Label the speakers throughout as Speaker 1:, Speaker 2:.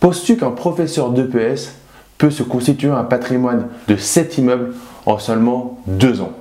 Speaker 1: Penses-tu qu'un professeur d'EPS peut se constituer un patrimoine de 7 immeubles en seulement 2 ans?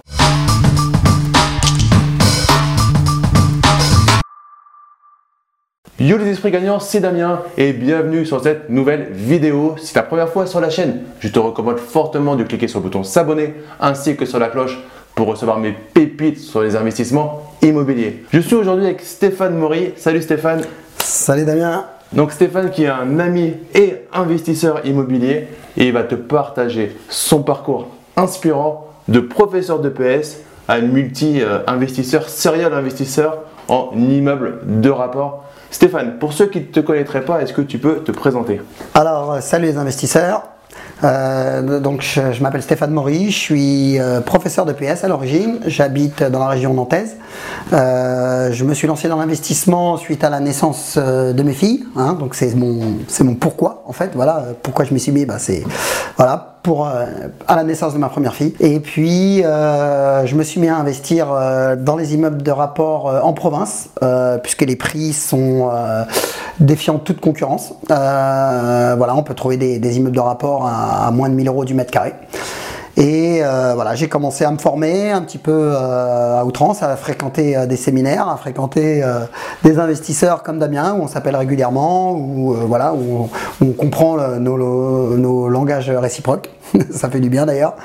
Speaker 1: Yo les esprits gagnants, c'est Damien et bienvenue sur cette nouvelle vidéo. Si c'est ta première fois sur la chaîne, je te recommande fortement de cliquer sur le bouton s'abonner ainsi que sur la cloche pour recevoir mes pépites sur les investissements immobiliers. Je suis aujourd'hui avec Stéphane Maury. Salut Stéphane.
Speaker 2: Salut Damien.
Speaker 1: Donc Stéphane qui est un ami et investisseur immobilier et il va te partager son parcours inspirant de professeur de PS à multi-investisseur, serial investisseur en immeuble de rapport. Stéphane, pour ceux qui ne te connaîtraient pas, est-ce que tu peux te présenter?
Speaker 2: Alors, salut les investisseurs. Euh, donc je, m'appelle Stéphane Maury, je suis euh, professeur de PS à l'origine, j'habite dans la région nantaise. Euh, je me suis lancé dans l'investissement suite à la naissance de mes filles, hein. donc c'est mon, mon pourquoi en fait, voilà, pourquoi je m'y suis mis, bah, c'est voilà, pour, à la naissance de ma première fille. Et puis je me suis mis à investir dans les immeubles de rapport en province, puisque les prix sont défiant toute concurrence. Euh, voilà, on peut trouver des, immeubles de rapport à, moins de 1000 euros du mètre carré. Et euh, voilà, j'ai commencé à me former un petit peu euh, à outrance, à fréquenter des séminaires, à fréquenter des investisseurs comme Damien, où on s'appelle régulièrement, où voilà, où on, comprend nos, nos, langages réciproques. Ça fait du bien d'ailleurs.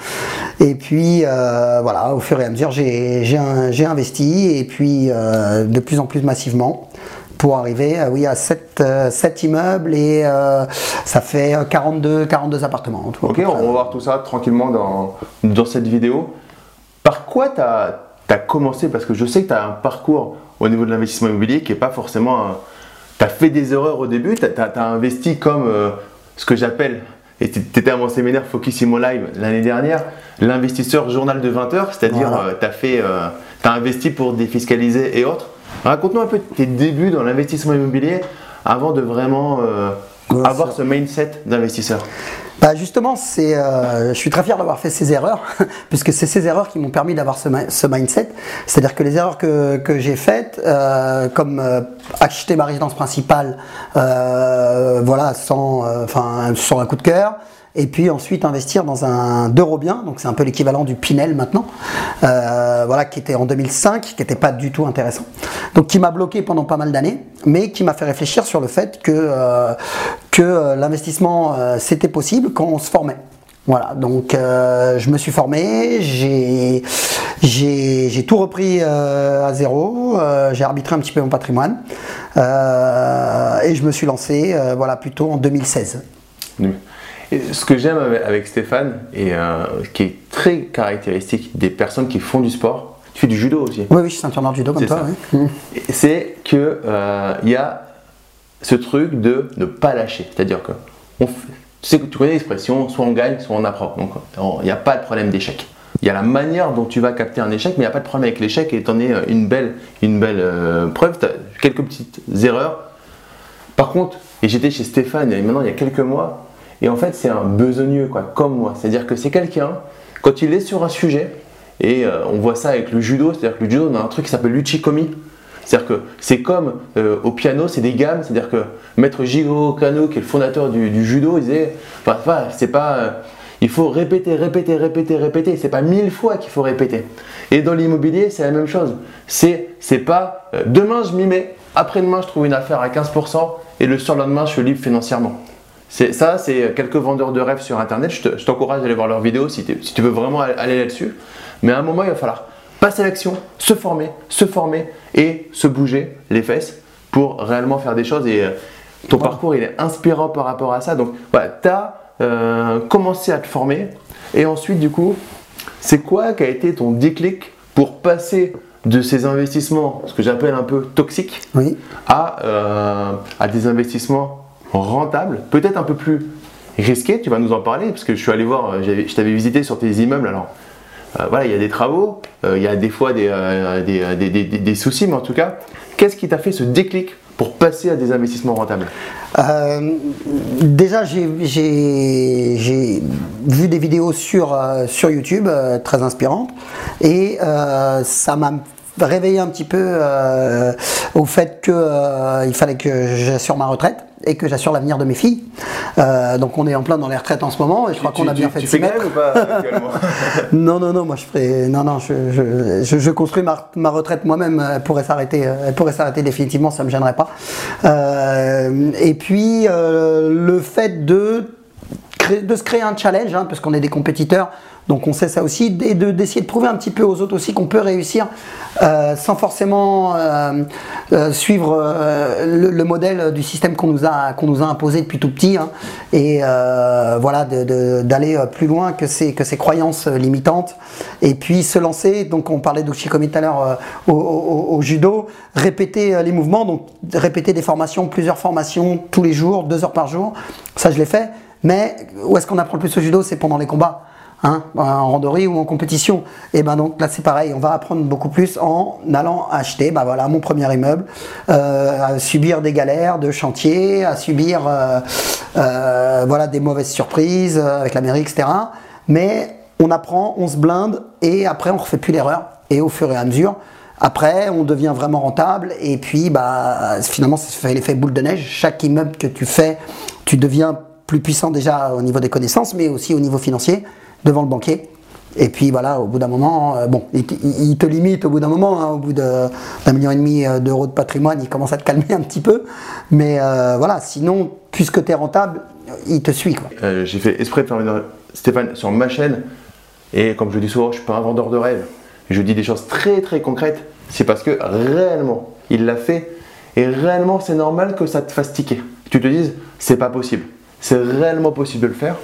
Speaker 2: Et puis voilà, au fur et à mesure, j'ai investi et puis de plus en plus massivement pour arriver euh, oui, à 7, euh, immeubles et euh, ça fait 42, 42 appartements.
Speaker 1: ok, on va voir tout ça tranquillement dans, dans cette vidéo. Par quoi tu as, as, commencé? Parce que je sais que tu as un parcours au niveau de l'investissement immobilier qui n'est pas forcément... Tu as fait des erreurs au début, tu as, investi comme ce que j'appelle, et tu étais à mon séminaire Focus Immo Live l'année dernière, l'investisseur journal de 20 heures, c'est-à-dire tu as, as investi pour défiscaliser et autres. Raconte-nous un peu tes débuts dans l'investissement immobilier avant de vraiment euh, avoir ce mindset d'investisseur.
Speaker 2: Bah justement, c'est, euh, je suis très fier d'avoir fait ces erreurs, puisque c'est ces erreurs qui m'ont permis d'avoir ce, mindset. C'est-à-dire que les erreurs que, j'ai faites, euh, comme acheter ma résidence principale, voilà, sans, enfin, sur un coup de cœur, et puis ensuite investir dans un bien, donc c'est un peu l'équivalent du Pinel maintenant, euh, voilà, qui était en 2005, qui n'était pas du tout intéressant. Donc qui m'a bloqué pendant pas mal d'années, mais qui m'a fait réfléchir sur le fait que, euh, que euh, l'investissement c'était possible quand on se formait. Voilà, donc je me suis formé, j'ai tout repris à zéro, j'ai arbitré un petit peu mon patrimoine et je me suis lancé voilà plutôt en 2016
Speaker 1: ce que j'aime avec Stéphane, et euh, qui est très caractéristique des personnes qui font du sport, tu fais du judo aussi.
Speaker 2: Oui, oui, je suis ceinture noire judo comme toi.
Speaker 1: Oui. C'est que euh, y a ce truc de ne pas lâcher. C'est-à-dire que tu, sais, tu connais l'expression, soit on gagne, soit on apprend. Donc il n'y a pas de problème d'échec. Il y a la manière dont tu vas capter un échec, mais il n'y a pas de problème avec l'échec. Et en es euh, une belle, une belle preuve. Tu as quelques petites erreurs. Par contre, et j'étais chez Stéphane, et maintenant il y a quelques mois, et en fait, c'est un besogneux, quoi, comme moi. C'est-à-dire que c'est quelqu'un, quand il est sur un sujet, et euh, on voit ça avec le judo, c'est-à-dire que le judo, on a un truc qui s'appelle l'uchikomi. C'est-à-dire que c'est comme euh, au piano, c'est des gammes. C'est-à-dire que Maître Jigoro Kano, qui est le fondateur du, judo, il disait, enfin, c'est pas, euh, il faut répéter, répéter, répéter, répéter. C'est pas mille fois qu'il faut répéter. Et dans l'immobilier, c'est la même chose. C'est, c'est pas demain je m'y mets, après-demain je trouve une affaire à 15% et le surlendemain je suis libre financièrement ça, c'est quelques vendeurs de rêves sur Internet. Je t'encourage à aller voir leurs vidéos si, tu veux vraiment aller là-dessus. Mais à un moment, il va falloir passer à l'action, se former, se former et se bouger les fesses pour réellement faire des choses. Et euh, ton parcours, il est inspirant par rapport à ça. Donc, voilà, tu as euh, commencé à te former. Et ensuite, du coup, c'est quoi qui a été ton déclic pour passer de ces investissements, ce que j'appelle un peu toxiques, à, euh, à des investissements rentable, peut-être un peu plus risqué, tu vas nous en parler, parce que je suis allé voir, euh, je t'avais visité sur tes immeubles, alors euh, voilà, il y a des travaux, euh, il y a des fois des, soucis, mais en tout cas, qu'est-ce qui t'a fait ce déclic pour passer à des investissements rentables?
Speaker 2: Déjà, j'ai vu des vidéos sur, sur YouTube très inspirantes et ça m'a réveillé un petit peu au fait qu'il fallait que j'assure ma retraite et que j'assure l'avenir de mes filles. Euh, donc on est en plein dans les retraites en ce moment et je crois qu'on a bien fait
Speaker 1: tu
Speaker 2: de s'y mettre.
Speaker 1: ou pas
Speaker 2: Non, non, non, moi je ferai. Non, non, je, je, je- je construis ma, ma retraite moi-même. Elle pourrait s'arrêter. euh, Elle pourrait s'arrêter définitivement, ça me gênerait pas. Euh, et puis euh, le fait de de se créer un challenge, hein, parce qu'on est des compétiteurs, donc on sait ça aussi, et de d'essayer de prouver un petit peu aux autres aussi qu'on peut réussir euh, sans forcément euh, euh, suivre le, le modèle du système qu'on nous a qu'on nous a imposé depuis tout petit, hein, et voilà d'aller plus loin que ces que ces croyances limitantes, et puis se lancer. Donc on parlait d'Ushikomi tout à l'heure au, judo, répéter les mouvements, donc répéter des formations, plusieurs formations tous les jours, deux heures par jour. Ça je l'ai fait. Mais où est-ce qu'on apprend le plus au judo C'est pendant les combats. Hein, en randonnée ou en compétition. Et ben donc là c'est pareil, on va apprendre beaucoup plus en allant acheter, ben voilà, mon premier immeuble, euh, à subir des galères de chantier, à subir euh, euh, voilà des mauvaises surprises avec la mairie, etc. Mais on apprend, on se blinde et après on refait plus l'erreur. Et au fur et à mesure, après, on devient vraiment rentable et puis bah, finalement, ça fait l'effet boule de neige. Chaque immeuble que tu fais, tu deviens plus puissant déjà au niveau des connaissances, mais aussi au niveau financier, devant le banquier. Et puis voilà, au bout d'un moment, euh, bon, il, te- limite au bout d'un moment, hein, au bout d'un million et demi euh, d'euros de patrimoine, il commence à te calmer un petit peu. Mais euh, voilà, sinon, puisque tu es rentable, il te suit.
Speaker 1: J'ai fait exprès de faire venir Stéphane sur ma chaîne. Et comme je dis souvent, je suis pas un vendeur de rêves. Je dis des choses très très concrètes. C'est parce que réellement, il l'a fait. Et réellement, c'est normal que ça te fasse tiquer. Que Tu te dises, c'est pas possible. C'est réellement possible de le faire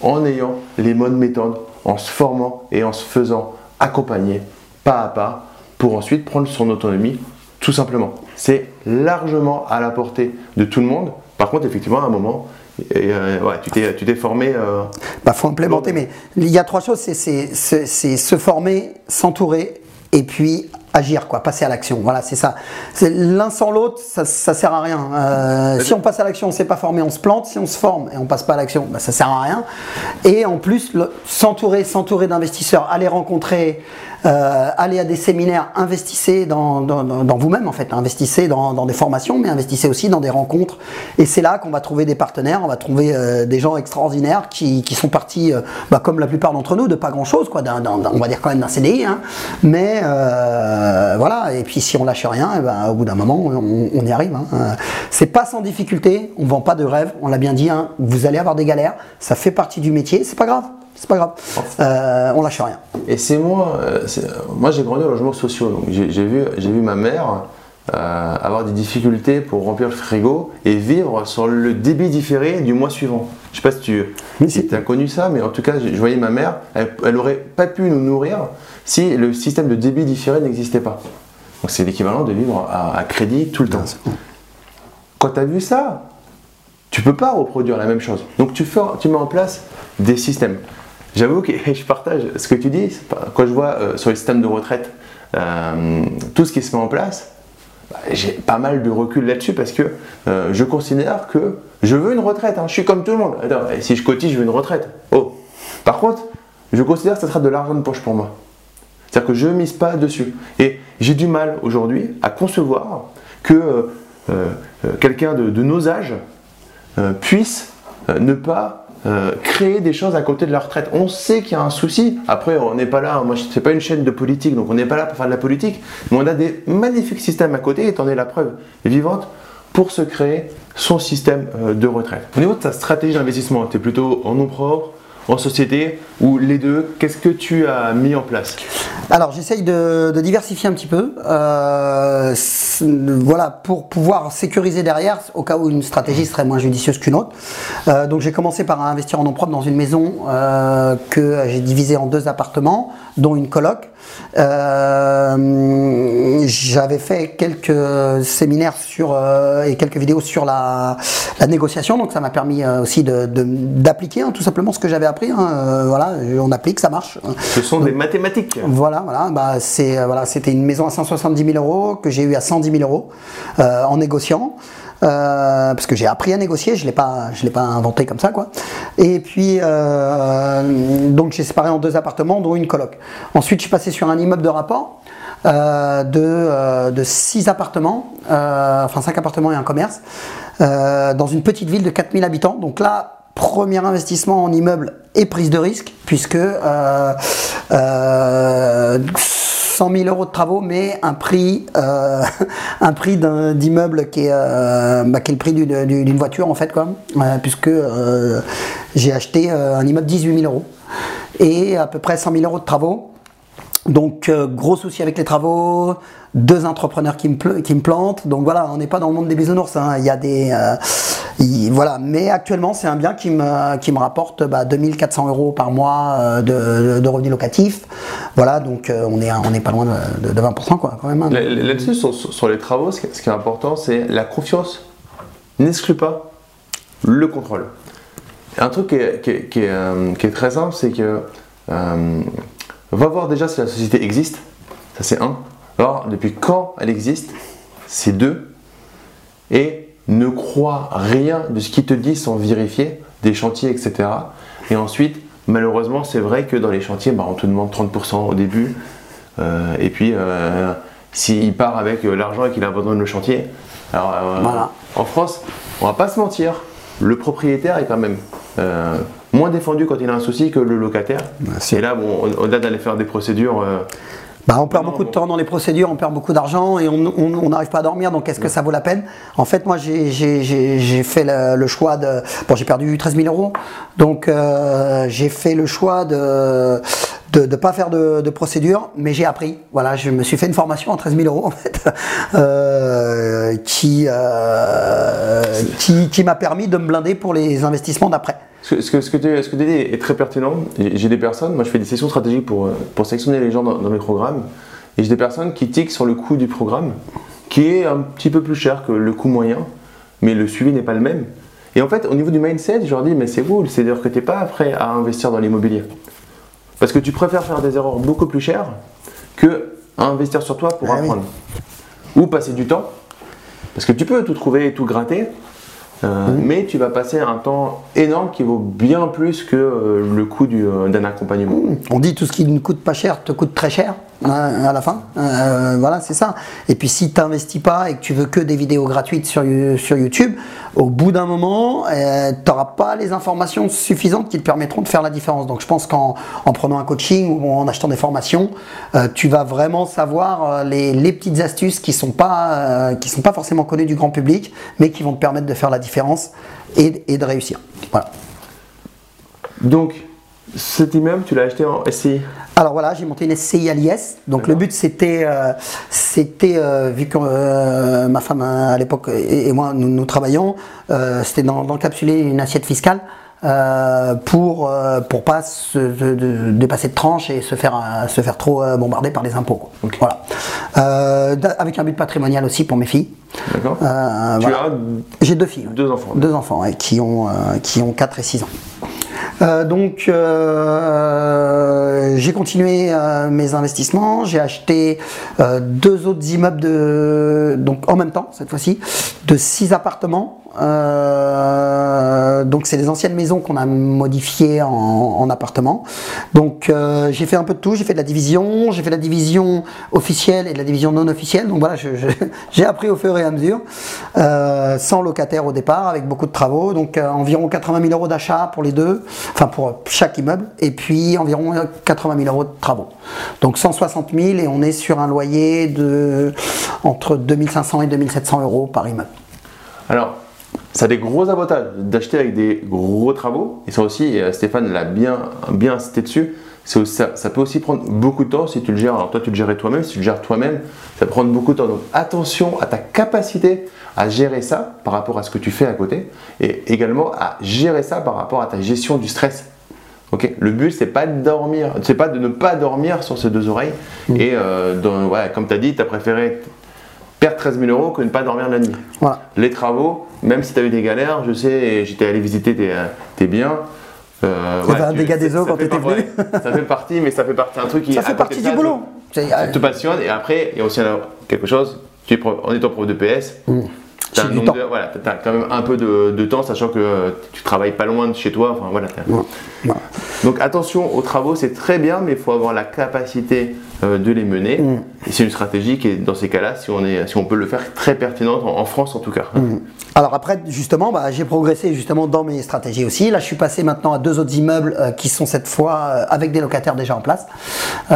Speaker 1: en ayant les bonnes méthodes, en se formant et en se faisant accompagner pas à pas pour ensuite prendre son autonomie tout simplement. C'est largement à la portée de tout le monde. Par contre, effectivement, à un moment, et, euh, ouais, tu t'es tu t'es formé. euh,
Speaker 2: Bah, faut implémenter, mais il y a trois choses, c'est- c'est c'est- c'est se former, s'entourer, et puis agir, quoi, passer à l'action. Voilà, c'est ça. C'est L'un sans l'autre, ça, ça sert à rien. Euh, si on passe à l'action, on s'est pas formé, on se plante. Si on se forme et on passe pas à l'action, bah, ça sert à rien. Et en plus, s'entourer, s'entourer d'investisseurs, aller rencontrer, euh, aller à des séminaires, investissez dans, vous-même en fait, investissez dans, des formations, mais investissez aussi dans des rencontres. Et c'est là qu'on va trouver des partenaires, on va trouver euh, des gens extraordinaires qui, sont partis, euh, bah, comme la plupart d'entre nous, de pas grand-chose, quoi, on va dire quand même d'un CDI, hein. mais euh, voilà. Et puis si on lâche rien, eh ben, au bout d'un moment, on, on y arrive. Hein. C'est pas sans difficulté, on vend pas de rêve, on l'a bien dit. hein. Vous allez avoir des galères, ça fait partie du métier, c'est pas grave. C'est pas grave. Euh, on lâche rien.
Speaker 1: Et c'est moi, euh, moi j'ai grandi en logements sociaux, donc j'ai vu, vu ma mère euh, avoir des difficultés pour remplir le frigo et vivre sur le débit différé du mois suivant. Je sais pas si tu
Speaker 2: Oui,
Speaker 1: si
Speaker 2: si.
Speaker 1: as connu ça, mais en tout cas, je voyais ma mère, elle, elle aurait pas pu nous nourrir si le système de débit différé n'existait pas. Donc c'est l'équivalent de vivre à, à crédit tout le temps. Quand tu as vu ça, tu peux pas reproduire la même chose. Donc tu, fais, tu mets en place des systèmes. J'avoue que je partage ce que tu dis. Quand je vois euh, sur les systèmes de retraite euh, tout ce qui se met en place, bah, j'ai pas mal de recul là-dessus parce que euh, je considère que je veux une retraite. hein. Je suis comme tout le monde. Si je cotise, je veux une retraite. Oh. Par contre, je considère que ça sera de l'argent de poche pour moi. C'est-à-dire que je ne mise pas dessus. Et j'ai du mal aujourd'hui à concevoir que quelqu'un de, nos âges puisse ne pas euh, créer des choses à côté de la retraite. On sait qu'il y a un souci. Après, on n'est pas là. Moi, c'est pas une chaîne de politique, donc on n'est pas là pour faire de la politique. Mais on a des magnifiques systèmes à côté, et t'en es la preuve vivante pour se créer son système euh, de retraite. Au niveau de ta stratégie d'investissement, tu es plutôt en nom propre, en société ou les deux Qu'est-ce que tu as mis en place?
Speaker 2: Alors j'essaye de, diversifier un petit peu, euh, voilà, pour pouvoir sécuriser derrière, au cas où une stratégie serait moins judicieuse qu'une autre. Euh, donc j'ai commencé par investir en nom propre dans une maison euh, que j'ai divisée en deux appartements, dont une coloc. Euh, J'avais fait quelques séminaires sur euh, et quelques vidéos sur la, la négociation, donc ça m'a permis euh, aussi de- de- d'appliquer hein, tout simplement ce que j'avais appris. hein. Voilà, on applique, ça marche.
Speaker 1: Ce sont des mathématiques.
Speaker 2: Voilà, voilà, bah c'est voilà, c'était une maison à 170 000 euros que j'ai eu à 110 000 euros en négociant. Euh, parce que j'ai appris à négocier, je je l'ai pas inventé comme ça quoi. Et puis euh, donc j'ai séparé en deux appartements, dont une coloc. Ensuite, je suis passé sur un immeuble de rapport euh, de, de six appartements, enfin cinq appartements et un commerce. dans une petite ville de 4000 habitants. Donc là, premier investissement en immeuble et prise de risque, puisque 100 000 euros de travaux, mais un prix, euh, un prix d'immeuble qui, est, euh, bah, qui est le prix d'une- voiture en fait, quoi, Euh, puisque j'ai acheté un immeuble 18 000 euros et à peu près 100 000 euros de travaux. Donc gros souci avec les travaux, deux entrepreneurs qui me, qui me plantent. Donc voilà, on n'est pas dans le monde des bisounours. hein. Il y a des il- voilà, mais actuellement c'est un bien qui me qui me rapporte bah, 2400 euros par mois euh, de, de revenus locatifs. Voilà, donc euh, on est on n'est pas loin de, de- de 20% quoi quand même. hein.
Speaker 1: Là- Là-dessus, sur, sur- les travaux, ce qui, est important, c'est la confiance n'exclut pas le contrôle. Un truc qui est, qui est- est, euh, est très simple, c'est que va voir déjà si la société existe, ça c'est un. Alors, depuis quand elle existe, c'est deux. Et ne crois rien de ce qu'il te dit sans vérifier, des chantiers, etc. Et ensuite, malheureusement, c'est vrai que dans les chantiers, bah, on te demande 30% au début. Euh, et puis, euh, s'il part avec euh, l'argent et qu'il abandonne le chantier, alors euh,
Speaker 2: Voilà.
Speaker 1: en France, on va pas se mentir, le propriétaire est quand même moins défendu quand il a un souci que le locataire.
Speaker 2: c'est-
Speaker 1: et là, bon, au- au-delà d'aller faire des procédures,
Speaker 2: Bah, on perd
Speaker 1: Non,
Speaker 2: beaucoup de temps dans les procédures, on perd beaucoup d'argent et on n'arrive pas à dormir. Donc, est-ce que ça vaut la peine? En fait, moi, j'ai- fait le, le choix de. Bon, j'ai perdu 13 000 euros. Donc, euh, j'ai fait le choix de de ne pas faire de, de procédure, mais j'ai appris. Voilà, je me suis fait une formation en 13 000 euros, en fait, euh, qui, euh, qui, qui m'a permis de me blinder pour les investissements d'après.
Speaker 1: Ce que, ce que, ce que tu ce que tu dis est très pertinent. J'ai des personnes, moi je fais des sessions stratégiques pour, euh, pour sélectionner les gens dans, dans mes programmes, et j'ai des personnes qui tiquent sur le coût du programme, qui est un petit peu plus cher que le coût moyen, mais le suivi n'est pas le même. Et en fait, au niveau du mindset, je leur dis, mais c'est cool, c'est-à-dire que tu n'es pas prêt à investir dans l'immobilier. Parce que tu préfères faire des erreurs beaucoup plus chères que à investir sur toi pour
Speaker 2: Ah oui.
Speaker 1: apprendre. Ou passer du temps, parce que tu peux tout trouver et tout gratter, euh, mais tu vas passer un temps énorme qui vaut bien plus que euh, le coût du, euh, d'un accompagnement.
Speaker 2: On dit tout ce qui ne coûte pas cher te coûte très cher à la fin. Euh, voilà, c'est ça. Et puis si tu n'investis pas et que tu veux que des vidéos gratuites sur, sur YouTube, au bout d'un moment, tu n'auras pas les informations suffisantes qui te permettront de faire la différence. Donc je pense qu'en en prenant un coaching ou en achetant des formations, euh, tu vas vraiment savoir euh, les, les petites astuces qui ne sont, pas, euh, sont pas forcément connues du grand public, mais qui vont te permettre de faire la différence et, et de réussir. Voilà.
Speaker 1: Donc, cet immeuble, tu l'as acheté en SCI
Speaker 2: Alors voilà, j'ai monté une SCI à l'IS. Donc le but c'était, euh, c'était euh, vu que euh, ma femme à l'époque et, et moi nous, nous travaillons, euh, c'était d'en- d'encapsuler une assiette fiscale. pour pour pas se, de- de- dépasser de tranche et se faire se faire trop bombarder par les impôts quoi. Voilà avec un but patrimonial aussi pour mes filles
Speaker 1: D'accord
Speaker 2: voilà. j'ai deux filles
Speaker 1: deux enfants.
Speaker 2: Deux enfants ouais, qui, ont, qui ont 4 et 6 ans. Euh, donc euh, j'ai continué euh, mes investissements, j'ai acheté deux autres immeubles donc en même temps cette fois-ci, de 6 appartements. Euh, donc c'est les anciennes maisons qu'on a modifiées en, en appartements. Donc euh, j'ai fait un peu de tout, j'ai fait de la division, j'ai fait de la division officielle et de la division non officielle. Donc voilà, j'ai appris au fur et à mesure, euh, sans locataire au départ, avec beaucoup de travaux. Donc environ 80 000 euros d'achat pour les deux, enfin pour chaque immeuble, et puis environ 80 000 euros de travaux. Donc 160 000 et on est sur un loyer de entre 2500 et 2700 euros par immeuble.
Speaker 1: Alors, ça a des gros avantages d'acheter avec des gros travaux. Et ça aussi, et, euh, Stéphane l'a bien, bien incité dessus. aussi- ça, ça peut aussi prendre beaucoup de temps si tu le gères. Alors toi, tu le gérais toi-même. Si tu le gères toi-même, ça peut prendre beaucoup de temps. Donc attention à ta capacité à gérer ça par rapport à ce que tu fais à côté. Et également à gérer ça par rapport à ta gestion du stress. Le but c'est pas de dormir, c'est pas de ne pas dormir sur ces deux oreilles. Et euh, dans- ouais, comme tu as dit, tu as préféré perdre 13 000 euros que ne pas dormir la nuit.
Speaker 2: Voilà.
Speaker 1: Les travaux, même si tu as eu des galères, je sais, j'étais allé visiter tes, euh, tes biens. euh,
Speaker 2: un
Speaker 1: tu-
Speaker 2: dégât des
Speaker 1: ça-
Speaker 2: eaux
Speaker 1: ça
Speaker 2: quand venu.
Speaker 1: ouais, ça fait partie, mais ça fait partie d'un truc qui
Speaker 2: Ça fait partie du
Speaker 1: ça,
Speaker 2: boulot. C'est-
Speaker 1: te- te passionne. Et après, il y a aussi quelque chose, tu es prof- en étant prof de PS,
Speaker 2: Mmh.
Speaker 1: tu
Speaker 2: temps.
Speaker 1: voilà, as quand même un peu de, de temps, sachant que euh, tu travailles pas loin de chez toi. Enfin. Voilà. donc attention aux travaux, c'est très bien, mais il faut avoir la capacité euh, de les mener. Et c'est une stratégie qui est, dans ces cas-là, si on, est, si on peut le faire, très pertinente, en, en France en tout cas.
Speaker 2: Alors après, justement, bah, j'ai progressé justement dans mes stratégies aussi. Là, je suis passé maintenant à deux autres immeubles euh, qui sont cette fois euh, avec des locataires déjà en place.
Speaker 1: Je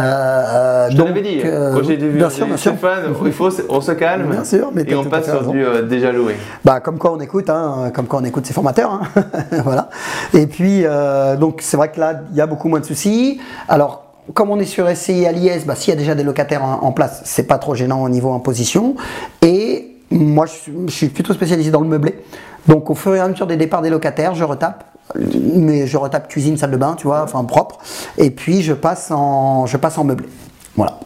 Speaker 1: t'avais dit, quand j'ai vu bien sûr, bien sûr. il faut, on se calme
Speaker 2: bien sûr, mais
Speaker 1: et on passe sur du déjà loué.
Speaker 2: Bah, comme quoi on écoute, hein, comme quoi on écoute ses formateurs. Hein. voilà. Et puis, donc c'est vrai que là, il y a beaucoup moins de soucis. Alors, comme on est sur SCI à l'IS, bah, s'il y a déjà des locataires en, en place, c'est pas trop gênant au niveau imposition. Et moi, je suis plutôt spécialisé dans le meublé. Donc, au fur et à mesure des départs des locataires, je retape. Mais je retape cuisine, salle de bain, tu vois, enfin propre. Et puis, je passe en, je passe en meublé. Voilà.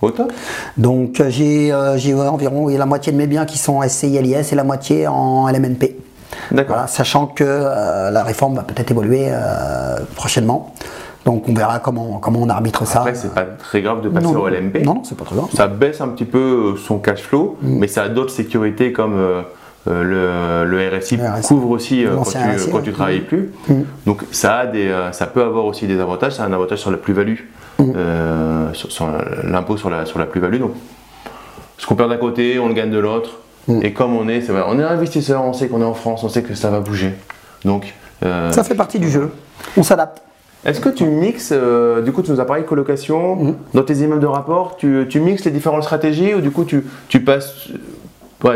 Speaker 1: Autant.
Speaker 2: Donc, euh, j'ai euh, environ la moitié de mes biens qui sont en SCI LIS et la moitié en LMNP.
Speaker 1: D'accord.
Speaker 2: sachant que euh, la réforme va peut-être évoluer prochainement. Donc on verra comment, comment on arbitre ça.
Speaker 1: Après, c'est pas très grave de passer au LMP.
Speaker 2: Non, non, c'est pas très grave.
Speaker 1: Ça baisse un petit peu euh, son cash flow, mm. mais ça a d'autres sécurités comme euh, euh, le, le, RSI, couvre aussi quand, tu, quand tu travailles mm. plus. Mm. Donc ça, a des, ça peut avoir aussi des avantages. Ça a un avantage sur la plus-value, sur, l'impôt sur la, sur la plus-value. Donc ce qu'on perd d'un côté, on le gagne de l'autre. Et comme on est, c'est on est investisseur, on sait qu'on est en France, on sait que ça va bouger. Donc
Speaker 2: ça fait partie du jeu. On s'adapte.
Speaker 1: Est-ce que tu mixes, euh, du coup tu nous as parlé de colocation, mhm. dans tes immeubles de rapport, tu, tu, mixes les différentes stratégies ou du coup tu, tu passes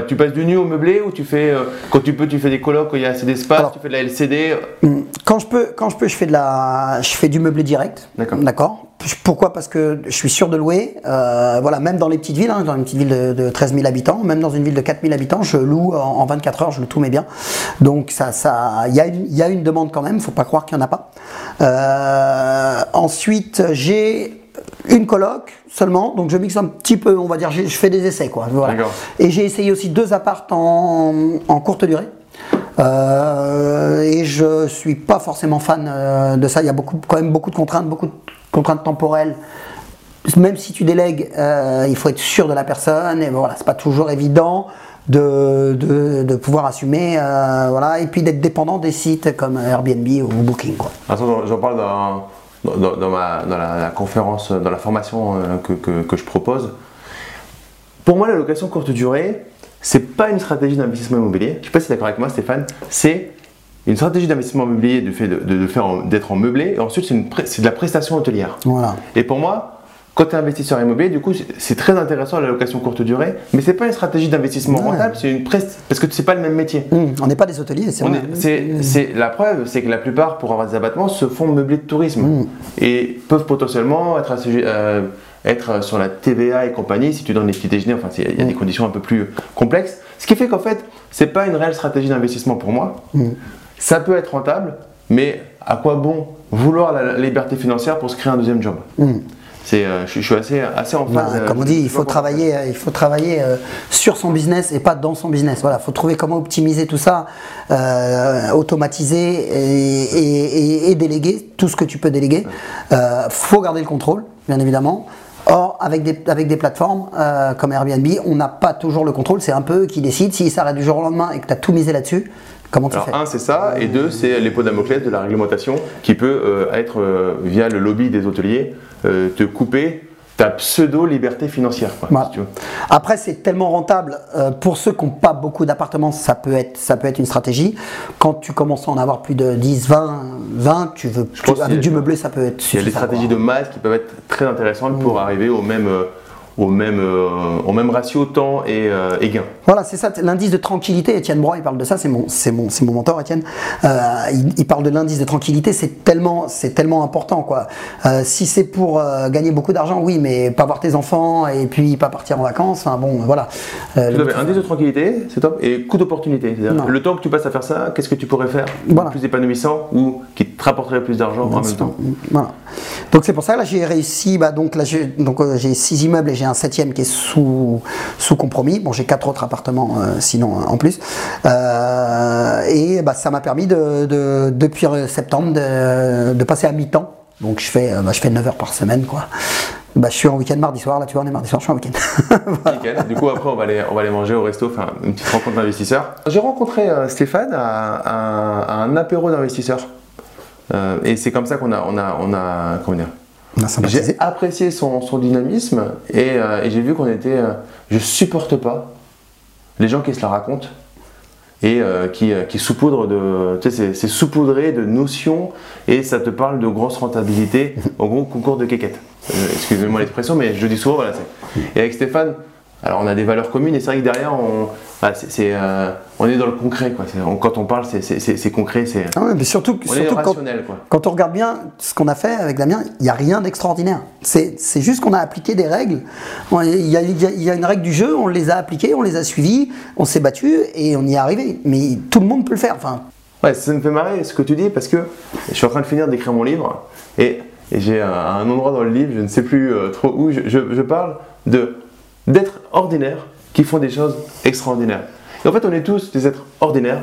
Speaker 1: tu passes du nu au meublé ou tu fais, euh, quand tu peux, tu fais des colocs où il y a assez d'espace, tu fais de la LCD
Speaker 2: mm, quand je peux, quand je peux, je fais de la, je fais du meublé direct.
Speaker 1: D'accord.
Speaker 2: D'accord. Pourquoi? Parce que je suis sûr de louer. Euh, voilà, même dans les petites villes, hein, dans une petite ville de, 13 000 habitants, même dans une ville de 4 000 habitants, je loue en, 24 heures, je loue tous mes biens. Donc ça, ça, il y, a une, y a une demande quand même. Faut pas croire qu'il y en a pas. Euh, ensuite, j'ai une coloc seulement, donc je mixe un petit peu, on va dire, je fais des essais quoi. Et j'ai essayé aussi deux appartes en, courte durée. Euh, et je suis pas forcément fan euh, de ça. Il y a beaucoup, quand même beaucoup de contraintes, beaucoup de contraintes temporelles. Même si tu délègues, euh, il faut être sûr de la personne. Et voilà, c'est pas toujours évident de, de, pouvoir assumer, voilà, et puis d'être dépendant des sites comme Airbnb ou Booking. Quoi.
Speaker 1: j'en parle dans dans, ma, dans la, conférence, dans la formation euh, que, que, je propose. Pour moi, la location courte durée, c'est pas une stratégie d'investissement immobilier. Je ne sais pas si tu es d'accord avec moi, Stéphane. C'est une stratégie d'investissement immobilier du fait de, de, faire d'être en meublé. Et ensuite, c'est de la prestation hôtelière.
Speaker 2: Voilà.
Speaker 1: Et pour moi, quand tu es investisseur immobilier, du coup, c'est très intéressant la location courte durée, mais c'est pas une stratégie d'investissement rentable, c'est une presse parce que c'est pas le même métier.
Speaker 2: Mmh, on n'est pas des hôteliers, c'est vrai.
Speaker 1: C'est la preuve, c'est que la plupart, pour avoir des abattements, se font meubler de tourisme mmh. et peuvent potentiellement être, euh, être sur la TVA et compagnie si tu donnes les petits déjeuners. Enfin, il y a, des mmh. conditions un peu plus complexes. Ce qui fait qu'en fait, c'est pas une réelle stratégie d'investissement pour moi. Ça peut être rentable, mais à quoi bon vouloir la liberté financière pour se créer un deuxième job? Euh, je, suis assez, assez en phase.
Speaker 2: Bah, comme on dit, il faut travailler, euh, il faut travailler euh, sur son business et pas dans son business. Voilà, faut trouver comment optimiser tout ça, automatiser et, déléguer tout ce que tu peux déléguer. Il faut garder le contrôle, bien évidemment. Or, avec des, avec des plateformes comme Airbnb, on n'a pas toujours le contrôle. C'est un peu eux qui décident. S'ils s'arrêtent du jour au lendemain et que tu as tout misé là-dessus, Comment tu
Speaker 1: Alors, un, c'est ça, et deux, c'est l'épée d'Amoclès de la réglementation qui peut être, via le lobby des hôteliers, euh, te couper ta pseudo-liberté financière.
Speaker 2: Après, c'est tellement rentable. Euh, pour ceux qui n'ont pas beaucoup d'appartements, ça, peut être, ça peut être une stratégie. Quand tu commences à en avoir plus de 10, 20, 20 tu veux, avec du meublé, ça peut être
Speaker 1: Il y a des stratégies de masse qui peuvent être très intéressantes pour mm. arriver au même, euh, au même, euh, au même ratio temps et, euh, et gain.
Speaker 2: Voilà, c'est ça, l'indice de tranquillité. Étienne Broy, il parle de ça, c'est mon, c'est mon, c'est mon mentor, Étienne. Euh, il, parle de l'indice de tranquillité, c'est tellement, c'est tellement important, quoi. si c'est pour gagner beaucoup d'argent, oui, mais pas voir tes enfants et puis pas partir en vacances, enfin bon, voilà.
Speaker 1: Indice de tranquillité, c'est top. Et coût d'opportunité. Le temps que tu passes à faire ça, qu'est-ce que tu pourrais faire plus épanouissant ou qui te rapporterait plus d'argent en même temps?
Speaker 2: Voilà. Donc c'est pour ça, là, j'ai réussi, bah, donc là, j'ai, donc, j'ai six immeubles et j'ai un septième qui est sous, sous compromis. Bon, j'ai quatre autres appartements euh, sinon en plus. Euh, et bah, ça m'a permis de, depuis septembre de, passer à mi-temps. Donc je fais, bah, je fais 9 heures par semaine quoi. Bah, je suis en week-end mardi soir, là tu vois, on est mardi soir, je suis en
Speaker 1: week-end. Du coup, après, on va aller, on va aller manger au resto, faire une petite rencontre d'investisseurs. J'ai rencontré euh, Stéphane à, un apéro d'investisseurs. et c'est comme ça qu'on a, on a, on a, comment dire. J'ai apprécié son, son dynamisme et, euh, et j'ai vu qu'on était. euh, je supporte pas les gens qui se la racontent et euh, qui, euh, qui saupoudrent de. Tu sais, c'est- saupoudré de notions et ça te parle de grosse rentabilité au gros concours de quéquette. Excusez-moi l'expression, mais je dis souvent, voilà. c'est- Et avec Stéphane, alors on a des valeurs communes et c'est vrai que derrière, on, c'est- c'est, euh, on est dans le concret. Quoi. On- quand on parle, c'est- concret, c'est.
Speaker 2: Ah ouais, mais surtout,
Speaker 1: On est
Speaker 2: surtout quand,
Speaker 1: rationnel, quoi.
Speaker 2: quand on regarde bien ce qu'on a fait avec Damien, il n'y a rien d'extraordinaire. C'est juste qu'on a appliqué des règles. Il y, y y a une règle du jeu, on les a appliquées, on les a suivies, on s'est battu et on y est arrivé. Mais tout le monde peut le faire. Enfin,
Speaker 1: Ouais, ça me fait marrer ce que tu dis parce que je suis en train de finir d'écrire mon livre et, et j'ai un, un endroit dans le livre, je ne sais plus euh, trop où, je, je- je parle de d'êtres ordinaires qui font des choses extraordinaires. Et en fait, on est tous des êtres ordinaires.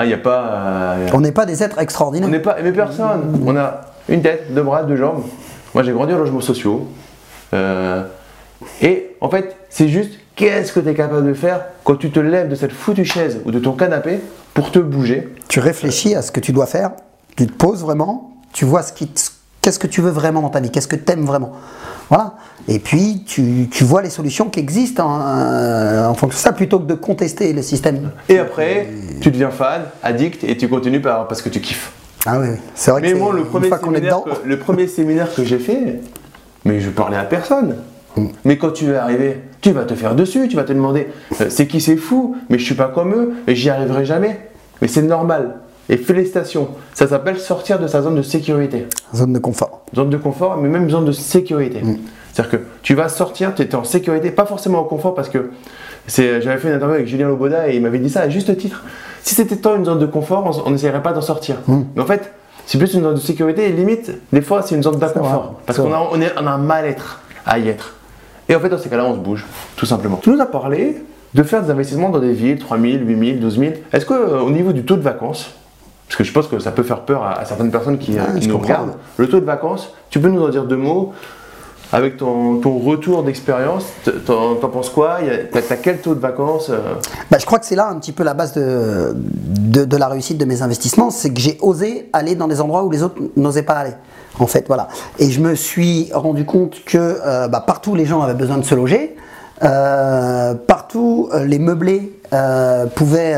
Speaker 1: Il n'y a pas. euh,
Speaker 2: on n'est pas des êtres
Speaker 1: on
Speaker 2: extraordinaires.
Speaker 1: n'est pas aimé personne. On a une tête, deux bras, deux jambes. Moi, j'ai grandi en logements sociaux. Euh, et en fait, c'est juste qu'est-ce que tu es capable de faire quand tu te lèves de cette foutue chaise ou de ton canapé pour te bouger?
Speaker 2: Tu réfléchis à ce que tu dois faire, tu te poses vraiment, tu vois ce qui te- qu'est-ce que tu veux vraiment dans ta vie, qu'est-ce que tu aimes vraiment? Voilà. Et puis, tu, tu vois les solutions qui existent en, euh, en fonction de ça, plutôt que de contester le système.
Speaker 1: Et après, tu deviens fan, addict, et tu continues par, parce que tu kiffes.
Speaker 2: Ah oui, oui. c'est vrai que
Speaker 1: Mais
Speaker 2: c'est-
Speaker 1: moi, le
Speaker 2: une
Speaker 1: premier,
Speaker 2: fois qu'on est
Speaker 1: séminaire
Speaker 2: dedans,
Speaker 1: que, le premier séminaire que j'ai fait, mais je parlais à personne. Mais quand tu vas arriver, tu vas te faire dessus, tu vas te demander euh, c'est qui c'est fou, mais je suis pas comme eux, et j'y arriverai jamais. Mais c'est normal. Et félicitations, ça s'appelle sortir de sa zone de sécurité.
Speaker 2: zone de confort.
Speaker 1: Zone de confort, mais même zone de sécurité. C'est-à-dire que tu vas sortir, tu es en sécurité, pas forcément en confort parce que j'avais fait une interview avec Julien Loboda et il m'avait dit ça à juste titre. Si c'était tant une zone de confort, on n'essayerait pas d'en sortir. Mais en fait, c'est plus une zone de sécurité et limite, des fois, c'est une zone d'inconfort. Parce qu'on a, on est, on a un mal-être à y être. Et en fait, dans ces cas-là, on se bouge, tout simplement. Tu nous as parlé de faire des investissements dans des villes, 3000, 8000, 12000. Est-ce qu'au niveau du taux de vacances, parce que je pense que ça peut faire peur à, à certaines personnes qui,
Speaker 2: Ah,
Speaker 1: qui nous
Speaker 2: comprends.
Speaker 1: regardent, le taux de vacances, tu peux nous en dire deux mots avec ton, ton retour d'expérience, t'en penses quoi? T'as quel taux de vacances euh?
Speaker 2: Bah, je crois que c'est là un petit peu la base de, de, de la réussite de mes investissements, c'est que j'ai osé aller dans des endroits où les autres n'osaient pas aller. En fait, voilà. Et je me suis rendu compte que euh, bah, partout les gens avaient besoin de se loger, euh, partout les meublés euh, pouvaient,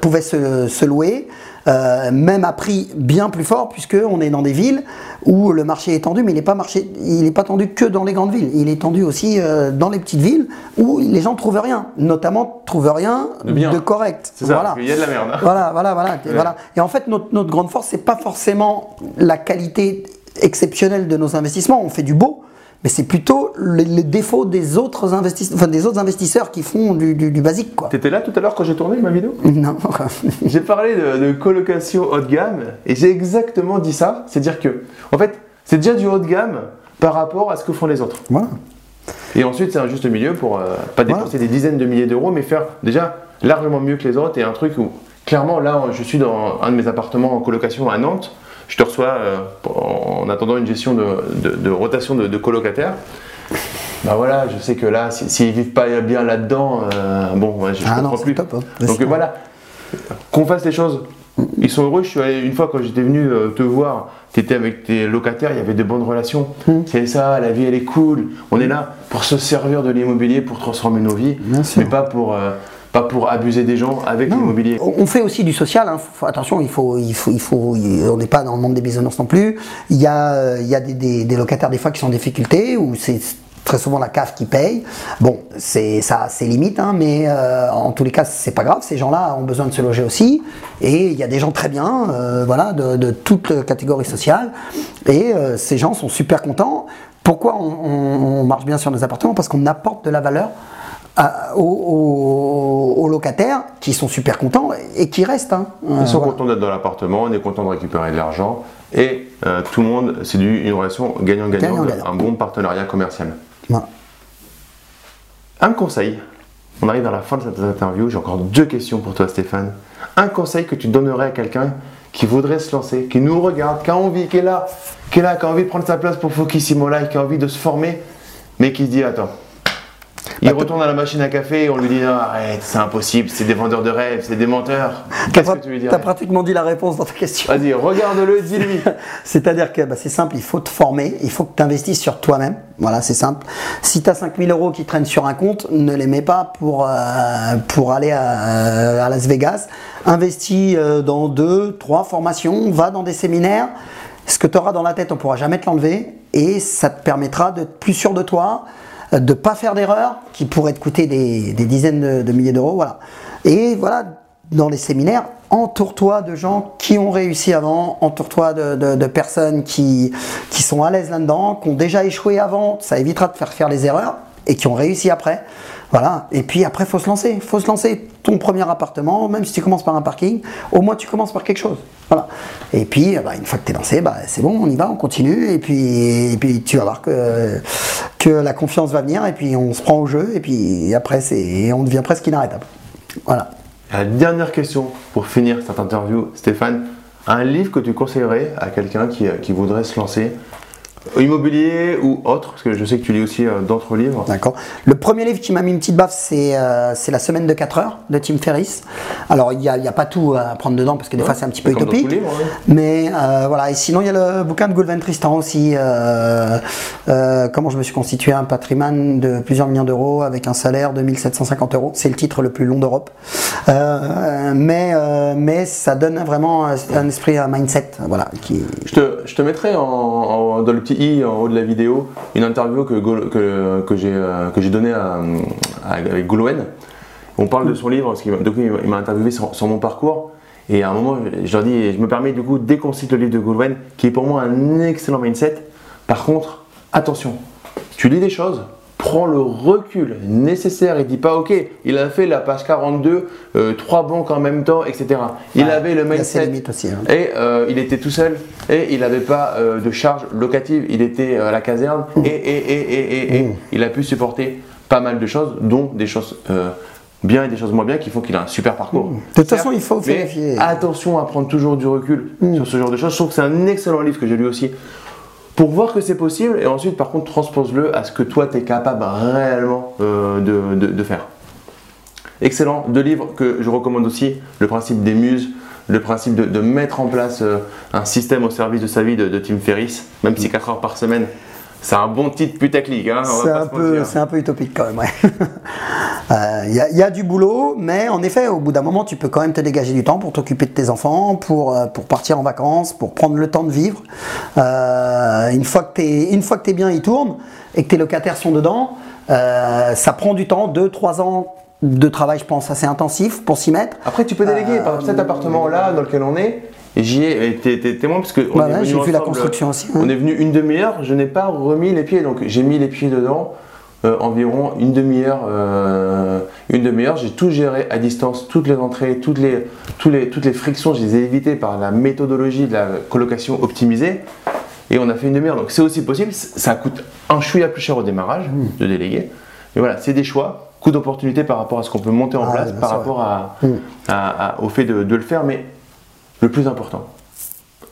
Speaker 2: pouvaient se, se louer. Euh, même à prix bien plus fort puisque on est dans des villes où le marché est tendu mais il n'est pas marché il n'est pas tendu que dans les grandes villes il est tendu aussi euh, dans les petites villes où les gens trouvent rien notamment trouvent rien
Speaker 1: De bien.
Speaker 2: de correct
Speaker 1: C'est ça,
Speaker 2: voilà.
Speaker 1: parce y a de la merde.
Speaker 2: Voilà, voilà, voilà, et voilà. Et en fait, notre, notre grande force, c'est pas forcément la qualité exceptionnelle de nos investissements. On fait du beau, mais c'est plutôt les, les défauts des autres investisseurs, enfin, des autres investisseurs qui font du, du- du basique, quoi.
Speaker 1: T'étais là tout à l'heure quand j'ai tourné ma vidéo?
Speaker 2: Non.
Speaker 1: J'ai parlé de, de colocation haut de gamme et j'ai exactement dit ça. C'est-à-dire que, en fait, c'est déjà du haut de gamme par rapport à ce que font les autres.
Speaker 2: voilà.
Speaker 1: Et ensuite, c'est un juste milieu pour euh, pas dépenser des dizaines de milliers d'euros, mais faire déjà largement mieux que les autres et un truc où, clairement, là, je suis dans un de mes appartements en colocation à Nantes. Je te reçois euh, en attendant une gestion de, de- de rotation de, de colocataires. Bah voilà, je sais que là, si- s'ils vivent pas bien là-dedans, euh, bon, ouais, je, je
Speaker 2: Ah
Speaker 1: comprends
Speaker 2: non,
Speaker 1: plus.
Speaker 2: top, hein.
Speaker 1: Donc euh, voilà, qu'on fasse les choses. Ils sont heureux. Je suis allé une fois quand j'étais venu euh, te voir, tu étais avec tes locataires, il y avait de bonnes relations.
Speaker 2: Hmm.
Speaker 1: C'est ça, la vie elle est cool. On est là pour se servir de l'immobilier, pour transformer nos vies,
Speaker 2: Bien sûr.
Speaker 1: mais pas pour, pas pour abuser des gens avec l'immobilier.
Speaker 2: On fait aussi du social. hein. Attention, il faut, il faut, il faut. on n'est pas dans le monde des bisounours non plus. Il y a, euh, il y a des, des- des locataires des fois qui sont en difficulté ou c'est très souvent la CAF qui paye. Bon, c'est ça, c'est limite, hein, mais euh, en tous les cas, c'est pas grave. Ces gens-là ont besoin de se loger aussi. Et il y a des gens très bien, euh, voilà, de, de toute catégorie sociale. Et euh, ces gens sont super contents. Pourquoi on, on- on marche bien sur nos appartements? Parce qu'on apporte de la valeur à- aux, locataires qui sont super contents et qui restent. hein. Euh,
Speaker 1: Ils sont
Speaker 2: voilà.
Speaker 1: contents d'être dans l'appartement, on est content de récupérer de l'argent et euh, tout le monde, c'est une relation gagnant-gagnant,
Speaker 2: Gagnant-gagnant.
Speaker 1: un bon partenariat commercial.
Speaker 2: Voilà.
Speaker 1: Un conseil, on arrive à la fin de cette interview, j'ai encore deux questions pour toi Stéphane. Un conseil que tu donnerais à quelqu'un qui voudrait se lancer, qui nous regarde, qui a envie, qui est là, qui est là, qui a envie de prendre sa place pour Focusimo Live, qui a envie de se former, mais qui se dit attends, Il
Speaker 2: Bah,
Speaker 1: retourne à la machine à café et on lui dit non, arrête, c'est impossible, c'est des vendeurs de rêves, c'est des menteurs.
Speaker 2: T'as
Speaker 1: Qu'est-ce que tu lui
Speaker 2: t'as
Speaker 1: dirais
Speaker 2: pratiquement dit la réponse dans ta question.
Speaker 1: Vas-y, regarde-le, dis-lui.
Speaker 2: C'est-à-dire que bah, c'est simple, il faut te former, il faut que tu investisses sur toi-même. Voilà, c'est simple. Si tu as 5000 euros qui traînent sur un compte, ne les mets pas pour, euh, pour aller à, à Las Vegas. Investis euh, dans deux, trois formations, va dans des séminaires. Ce que tu auras dans la tête, on ne pourra jamais te l'enlever et ça te permettra d'être plus sûr de toi, euh, de pas faire d'erreurs qui pourraient te coûter des, dizaines de, milliers d'euros. Voilà. Et voilà, dans les séminaires, entoure-toi de gens qui ont réussi avant, entoure-toi de personnes qui, qui sont à l'aise là-dedans, qui ont déjà échoué avant, ça évitera de faire faire les erreurs et qui ont réussi après. Voilà. Et puis après, faut se lancer. faut se lancer. Ton premier appartement, même si tu commences par un parking, au moins tu commences par quelque chose. Voilà. Et puis, bah, une fois que tu lancé, bah, c'est bon, on y va, on continue. Et puis, tu vas voir que, la confiance va venir. Et puis on se prend au jeu. Et puis après, on devient presque inarrêtable. Voilà.
Speaker 1: La dernière question pour finir cette interview, Stéphane, un livre que tu conseillerais à quelqu'un qui, qui voudrait se lancer, immobilier ou autre, parce que je sais que tu lis aussi euh, d'autres livres.
Speaker 2: D'accord. Le premier livre qui m'a mis une petite baffe, c'est euh, c'est La semaine de 4 heures de Tim Ferriss. Alors, il n'y a, y a pas tout à prendre dedans parce que des fois c'est un petit peu utopique.
Speaker 1: ouais.
Speaker 2: Mais euh, voilà. Et sinon, il y a le bouquin de Goulven Tristan aussi. comment je me suis constitué un patrimoine de plusieurs millions d'euros avec un salaire de 1750 euros. C'est le titre le plus long d'Europe. Mais, mais ça donne vraiment un, un esprit, un mindset. Voilà. Qui,
Speaker 1: Je te, je te mettrai en, en- dans le petit i en haut de la vidéo une interview que, que, que j'ai euh, que donnée avec Goulwen. On parle de son livre, parce qu'il m'a- interviewé sur, mon parcours. Et à un moment, je leur dis, je me permets du coup, dès qu'on cite le livre de Goulwen, qui est pour moi un excellent mindset, par contre, attention, tu lis des choses, prends le recul nécessaire et dis pas, ok, il a fait la page 42, euh, trois banques en même temps, etc. Il
Speaker 2: Ouais,
Speaker 1: avait le mindset.
Speaker 2: aussi, hein.
Speaker 1: Et euh, il était tout seul et il n'avait pas euh, de charge locative, il était à la caserne et, et, et, et, il a pu supporter pas mal de choses, dont des choses bien et des choses moins bien qui font qu'il a un super parcours.
Speaker 2: De toute façon, il faut vérifier.
Speaker 1: Attention à prendre toujours du recul sur ce genre de choses. Je trouve que c'est un excellent livre que j'ai lu aussi pour voir que c'est possible et ensuite par contre transpose-le à ce que toi tu es capable réellement euh, de, de- de faire. Excellent, deux livres que je recommande aussi, le principe des muses, le principe de, de mettre en place euh, un système au service de sa vie de, Tim Ferriss, même si 4 heures par semaine, c'est un bon titre putaclic. Hein,
Speaker 2: C'est un, un peu utopique quand même, ouais. Euh, Il y, a- il y a du boulot, mais en effet, au bout d'un moment, tu peux quand même te dégager du temps pour t'occuper de tes enfants, pour, euh, pour partir en vacances, pour prendre le temps de vivre. Euh, une fois que t'es- une fois que tes biens y tournent et que tes locataires sont dedans, euh, ça prend du temps, 2-3 ans de travail, je pense, assez intensif pour s'y mettre.
Speaker 1: Après, tu peux déléguer. Par exemple, cet appartement-là dans lequel on est, et j'y ai été témoin parce que on
Speaker 2: Bah
Speaker 1: est
Speaker 2: ouais,
Speaker 1: venu
Speaker 2: j'ai vu la construction aussi,
Speaker 1: On est venu une demi-heure, je n'ai pas remis les pieds, donc j'ai mis les pieds dedans. Euh, environ une demi-heure, euh, une demi-heure, j'ai tout géré à distance, toutes les entrées, toutes les, tous les, toutes les frictions, je les ai évitées par la méthodologie de la colocation optimisée, et on a fait une demi-heure. Donc c'est aussi possible, ça coûte un chouïa plus cher au démarrage
Speaker 2: Mmh.
Speaker 1: de déléguer, mais voilà, c'est des choix, coût d'opportunité par rapport à ce qu'on peut monter en
Speaker 2: Ah,
Speaker 1: place, par rapport à,
Speaker 2: Mmh.
Speaker 1: à- à- au fait de, de le faire, mais le plus important,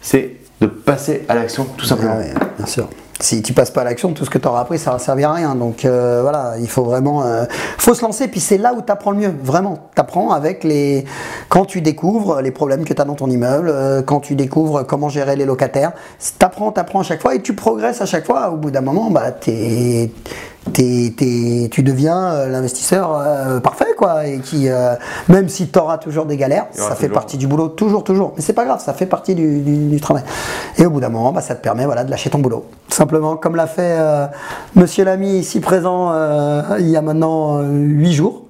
Speaker 1: c'est de passer à l'action tout simplement.
Speaker 2: Ah bien sûr. Si tu passes pas à l'action, tout ce que tu auras appris, ça va servir à rien. Donc euh, voilà, il faut vraiment, euh, faut se lancer. Puis c'est là où tu apprends le mieux, vraiment. Tu avec les, quand tu découvres les problèmes que tu as dans ton immeuble, euh, quand tu découvres comment gérer les locataires. Tu apprends, tu apprends à chaque fois et tu progresses à chaque fois. Au bout d'un moment, bah, t'es- tu deviens euh, l'investisseur euh, parfait, quoi. Et qui, euh, même si tu auras toujours des galères, ça fait
Speaker 1: toujours.
Speaker 2: partie du boulot, toujours, toujours. Mais c'est pas grave, ça fait partie du, du- du travail. Et au bout d'un moment, bah, ça te permet voilà, de lâcher ton boulot. Tout Simplement, comme l'a fait euh, Monsieur l'ami ici présent il y a maintenant 8 jours.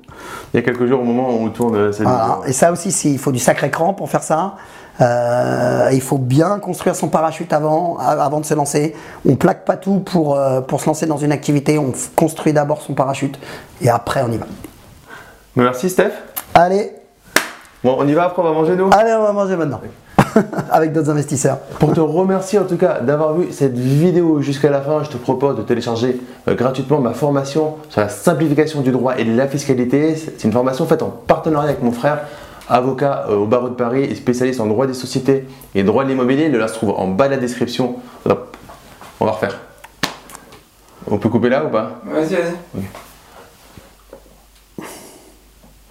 Speaker 1: Il y a quelques jours au moment où on tourne cette
Speaker 2: Voilà.
Speaker 1: vidéo.
Speaker 2: Et ça aussi, il faut du sacré cran pour faire ça. Euh, il faut bien construire son parachute avant, avant de se lancer. On plaque pas tout pour, euh, pour se lancer dans une activité. On construit d'abord son parachute et après on y va.
Speaker 1: Merci Steph.
Speaker 2: Allez,
Speaker 1: Bon, on y va après, on va manger nous?
Speaker 2: allez, on va manger maintenant. Avec d'autres investisseurs.
Speaker 1: Pour te remercier en tout cas d'avoir vu cette vidéo jusqu'à la fin, je te propose de télécharger euh, gratuitement ma formation sur la simplification du droit et de la fiscalité. C'est une formation faite en partenariat avec mon frère, avocat euh, au barreau de Paris et spécialiste en droit des sociétés et droit de l'immobilier. Le lien se trouve en bas de la description. Hop, on va refaire. On peut couper là ou pas
Speaker 3: Vas-y, vas-y.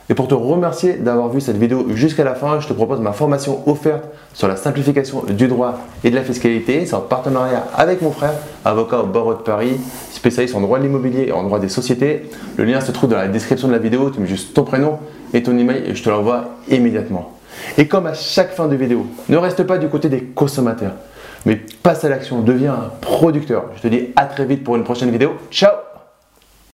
Speaker 1: Et pour te remercier d'avoir vu cette vidéo jusqu'à la fin, je te propose ma formation offerte sur la simplification du droit et de la fiscalité. C'est en partenariat avec mon frère, avocat au barreau de Paris, spécialiste en droit de l'immobilier et en droit des sociétés. Le lien se trouve dans la description de la vidéo. Tu mets juste ton prénom et ton email et je te l'envoie immédiatement. Et comme à chaque fin de vidéo, ne reste pas du côté des consommateurs, mais passe à l'action, deviens un producteur. Je te dis à très vite pour une prochaine vidéo. Ciao